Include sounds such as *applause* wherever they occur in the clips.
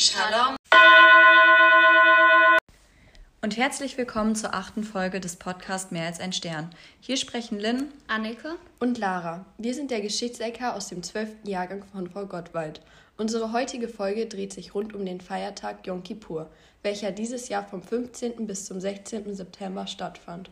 Shalom. Und herzlich willkommen zur achten Folge des Podcasts Mehr als ein Stern. Hier sprechen Lynn, Anneke und Lara. Wir sind der Geschichtsecker aus dem 12. Jahrgang von Frau Gottwald. Unsere heutige Folge dreht sich rund um den Feiertag Yom Kippur, welcher dieses Jahr vom 15. bis zum 16. September stattfand.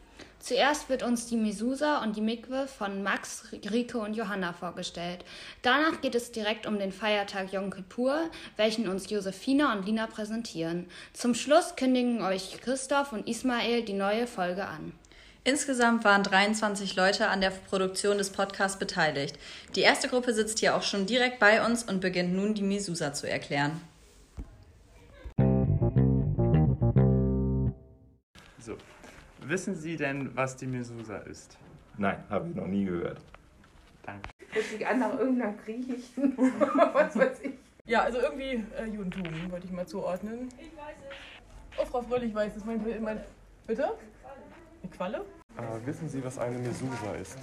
Zuerst wird uns die Mesusa und die Mikwe von Max, Rike und Johanna vorgestellt. Danach geht es direkt um den Feiertag Yom Kippur, welchen uns Josephina und Lina präsentieren. Zum Schluss kündigen euch Christoph und Ismael die neue Folge an. Insgesamt waren 23 Leute an der Produktion des Podcasts beteiligt. Die erste Gruppe sitzt hier auch schon direkt bei uns und beginnt nun die Mesusa zu erklären. So, wissen Sie denn, was die Mesusa ist? Nein, habe ich noch nie gehört. Danke. Hört sich an nach irgendeiner griechischen, was weiß ich. Ja, also irgendwie äh, Judentum wollte ich mal zuordnen. Ich weiß es. Oh, Frau Fröhlich weiß es. Mein, mein, bitte? Eine Qualle? Äh, wissen Sie, was eine Mesusa ist?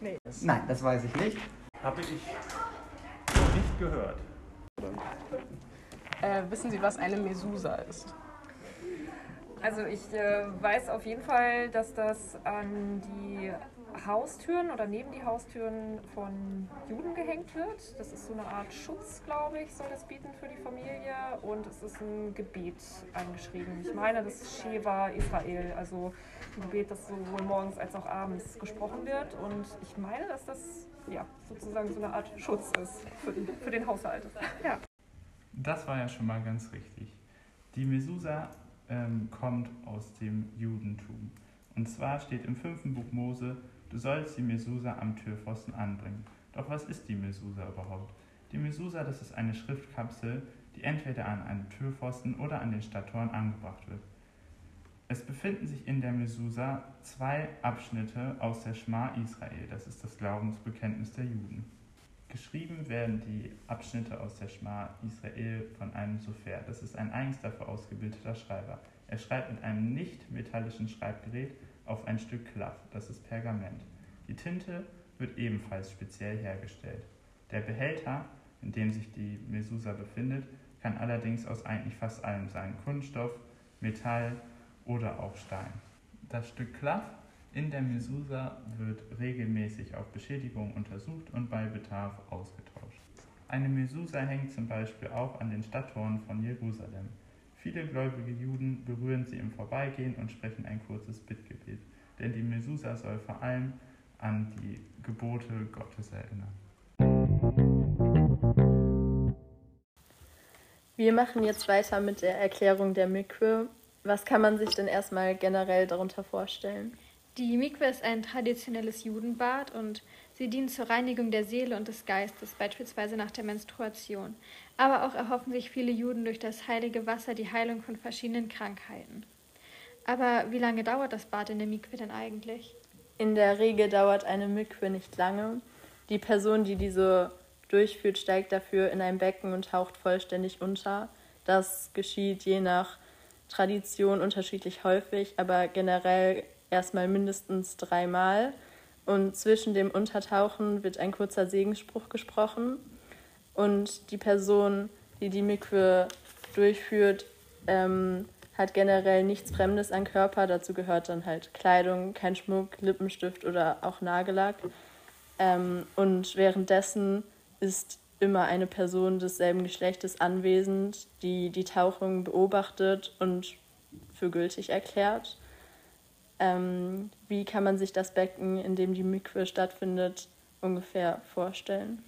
Nee. Nein, das weiß ich nicht. Habe ich nicht gehört. Äh, wissen Sie, was eine Mesusa ist? Also ich äh, weiß auf jeden Fall, dass das an die Haustüren oder neben die Haustüren von Juden gehängt wird. Das ist so eine Art Schutz, glaube ich, soll das bieten für die Familie. Und es ist ein Gebet eingeschrieben. Ich meine, das ist Sheva Israel, also ein Gebet, das sowohl morgens als auch abends gesprochen wird. Und ich meine, dass das ja, sozusagen so eine Art Schutz ist für, für den Haushalt. Ja. Das war ja schon mal ganz richtig. Die Mesusa ähm, kommt aus dem Judentum. Und zwar steht im fünften Buch Mose, du sollst die Mesusa am Türpfosten anbringen. Doch was ist die Mesusa überhaupt? Die Mesusa, das ist eine Schriftkapsel, die entweder an einem Türpfosten oder an den Stadttoren angebracht wird. Es befinden sich in der Mesusa zwei Abschnitte aus der Schma Israel, das ist das Glaubensbekenntnis der Juden. Geschrieben werden die Abschnitte aus der Schma Israel von einem Sofer. Das ist ein eigens dafür ausgebildeter Schreiber. Er schreibt mit einem nicht metallischen Schreibgerät auf ein Stück Klaff, das ist Pergament. Die Tinte wird ebenfalls speziell hergestellt. Der Behälter, in dem sich die Mesusa befindet, kann allerdings aus eigentlich fast allem sein: Kunststoff, Metall oder auch Stein. Das Stück Klaff in der Mesusa wird regelmäßig auf Beschädigung untersucht und bei Bedarf ausgetauscht. Eine Mesusa hängt zum Beispiel auch an den Stadttoren von Jerusalem. Viele gläubige Juden berühren sie im Vorbeigehen und sprechen ein kurzes Bittgebet, denn die Mesusa soll vor allem an die Gebote Gottes erinnern. Wir machen jetzt weiter mit der Erklärung der Mikwe. Was kann man sich denn erstmal generell darunter vorstellen? Die Mikwe ist ein traditionelles Judenbad und sie dient zur Reinigung der Seele und des Geistes, beispielsweise nach der Menstruation. Aber auch erhoffen sich viele Juden durch das heilige Wasser die Heilung von verschiedenen Krankheiten. Aber wie lange dauert das Bad in der Mikwe denn eigentlich? In der Regel dauert eine Mikwe nicht lange. Die Person, die diese durchführt, steigt dafür in ein Becken und taucht vollständig unter. Das geschieht je nach Tradition unterschiedlich häufig, aber generell erstmal mindestens dreimal. Und zwischen dem Untertauchen wird ein kurzer Segensspruch gesprochen. Und die Person, die die Mikwe durchführt, ähm, hat generell nichts Fremdes an Körper. Dazu gehört dann halt Kleidung, kein Schmuck, Lippenstift oder auch Nagellack. Ähm, und währenddessen ist immer eine Person desselben Geschlechtes anwesend, die die Tauchung beobachtet und für gültig erklärt. Ähm, wie kann man sich das Becken, in dem die Mikwe stattfindet, ungefähr vorstellen?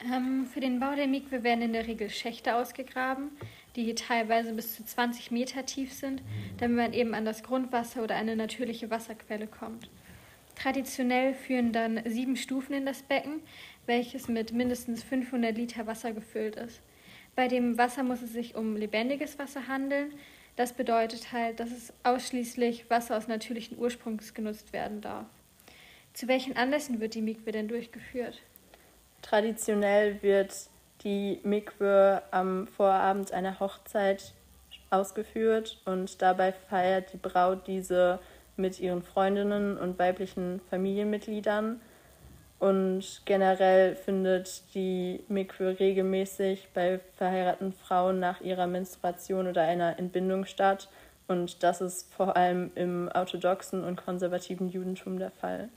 Ähm, für den Bau der Mikwe werden in der Regel Schächte ausgegraben, die teilweise bis zu 20 Meter tief sind, damit man eben an das Grundwasser oder eine natürliche Wasserquelle kommt. Traditionell führen dann sieben Stufen in das Becken, welches mit mindestens 500 Liter Wasser gefüllt ist. Bei dem Wasser muss es sich um lebendiges Wasser handeln, das bedeutet halt, dass es ausschließlich Wasser aus natürlichen Ursprungs genutzt werden darf. Zu welchen Anlässen wird die Mikwe denn durchgeführt? Traditionell wird die Mikwe am Vorabend einer Hochzeit ausgeführt und dabei feiert die Braut diese mit ihren Freundinnen und weiblichen Familienmitgliedern. Und generell findet die Mikwe regelmäßig bei verheirateten Frauen nach ihrer Menstruation oder einer Entbindung statt. Und das ist vor allem im orthodoxen und konservativen Judentum der Fall.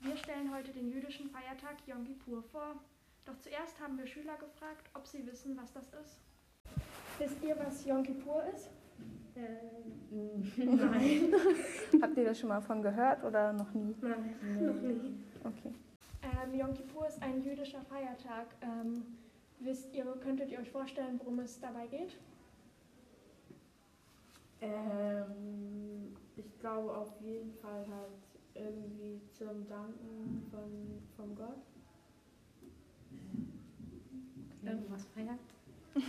Wir stellen heute den jüdischen Feiertag Yom Kippur vor. Doch zuerst haben wir Schüler gefragt, ob sie wissen, was das ist. Wisst ihr, was Yom Kippur ist? Nein. *laughs* Habt ihr das schon mal von gehört oder noch nie? Nein, noch nie. Okay. Ähm, Yom Kippur ist ein jüdischer Feiertag. Ähm, wisst ihr, könntet ihr euch vorstellen, worum es dabei geht? Ähm, ich glaube auf jeden Fall halt irgendwie zum Danken von, vom Gott. Feiert. *laughs*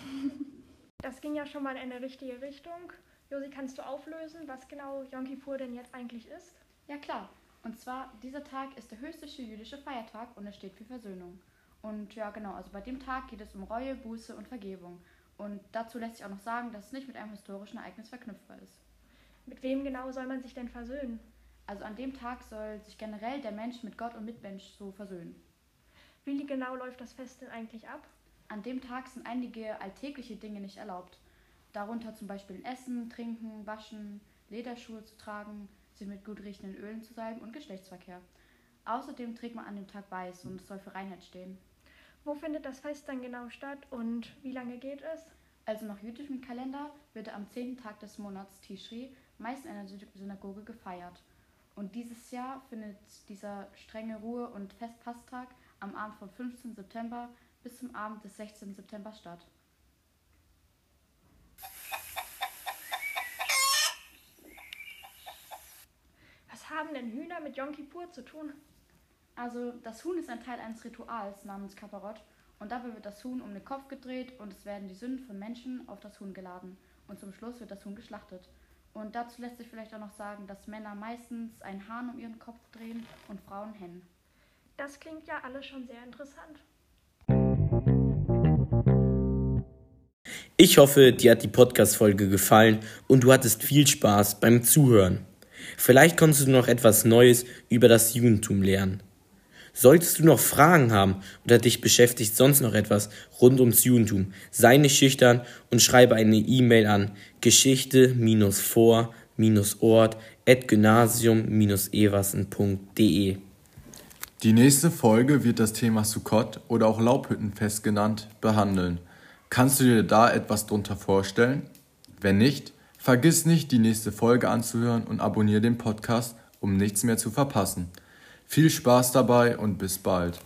Das ging ja schon mal in eine richtige Richtung. Josi, kannst du auflösen, was genau Yom Kippur denn jetzt eigentlich ist? Ja klar. Und zwar, dieser Tag ist der höchste jüdische Feiertag und er steht für Versöhnung. Und ja genau, also bei dem Tag geht es um Reue, Buße und Vergebung. Und dazu lässt sich auch noch sagen, dass es nicht mit einem historischen Ereignis verknüpfbar ist. Mit wem genau soll man sich denn versöhnen? Also an dem Tag soll sich generell der Mensch mit Gott und Mitmensch so versöhnen. Wie genau läuft das Fest denn eigentlich ab? An dem Tag sind einige alltägliche Dinge nicht erlaubt. Darunter zum Beispiel Essen, Trinken, Waschen, Lederschuhe zu tragen, sich mit gut riechenden Ölen zu salben und Geschlechtsverkehr. Außerdem trägt man an dem Tag weiß und es soll für Reinheit stehen. Wo findet das Fest dann genau statt und wie lange geht es? Also nach jüdischem Kalender wird am 10. Tag des Monats Tishri meist in einer Synagoge gefeiert. Und dieses Jahr findet dieser strenge Ruhe- und Festpasstag am Abend vom 15. September bis zum Abend des 16. September statt. Was haben denn Hühner mit Yom Kippur zu tun? Also das Huhn ist ein Teil eines Rituals namens Kaparott und dabei wird das Huhn um den Kopf gedreht und es werden die Sünden von Menschen auf das Huhn geladen und zum Schluss wird das Huhn geschlachtet. Und dazu lässt sich vielleicht auch noch sagen, dass Männer meistens einen Hahn um ihren Kopf drehen und Frauen Hennen. Das klingt ja alles schon sehr interessant. Ich hoffe, dir hat die Podcast-Folge gefallen und du hattest viel Spaß beim Zuhören. Vielleicht konntest du noch etwas Neues über das Judentum lernen. Solltest du noch Fragen haben oder dich beschäftigt sonst noch etwas rund ums Judentum, sei nicht schüchtern und schreibe eine E-Mail an geschichte-vor-ort-gymnasium-eversen.de. Die nächste Folge wird das Thema Sukkot oder auch Laubhüttenfest genannt behandeln. Kannst du dir da etwas drunter vorstellen? Wenn nicht, vergiss nicht, die nächste Folge anzuhören und abonniere den Podcast, um nichts mehr zu verpassen. Viel Spaß dabei und bis bald.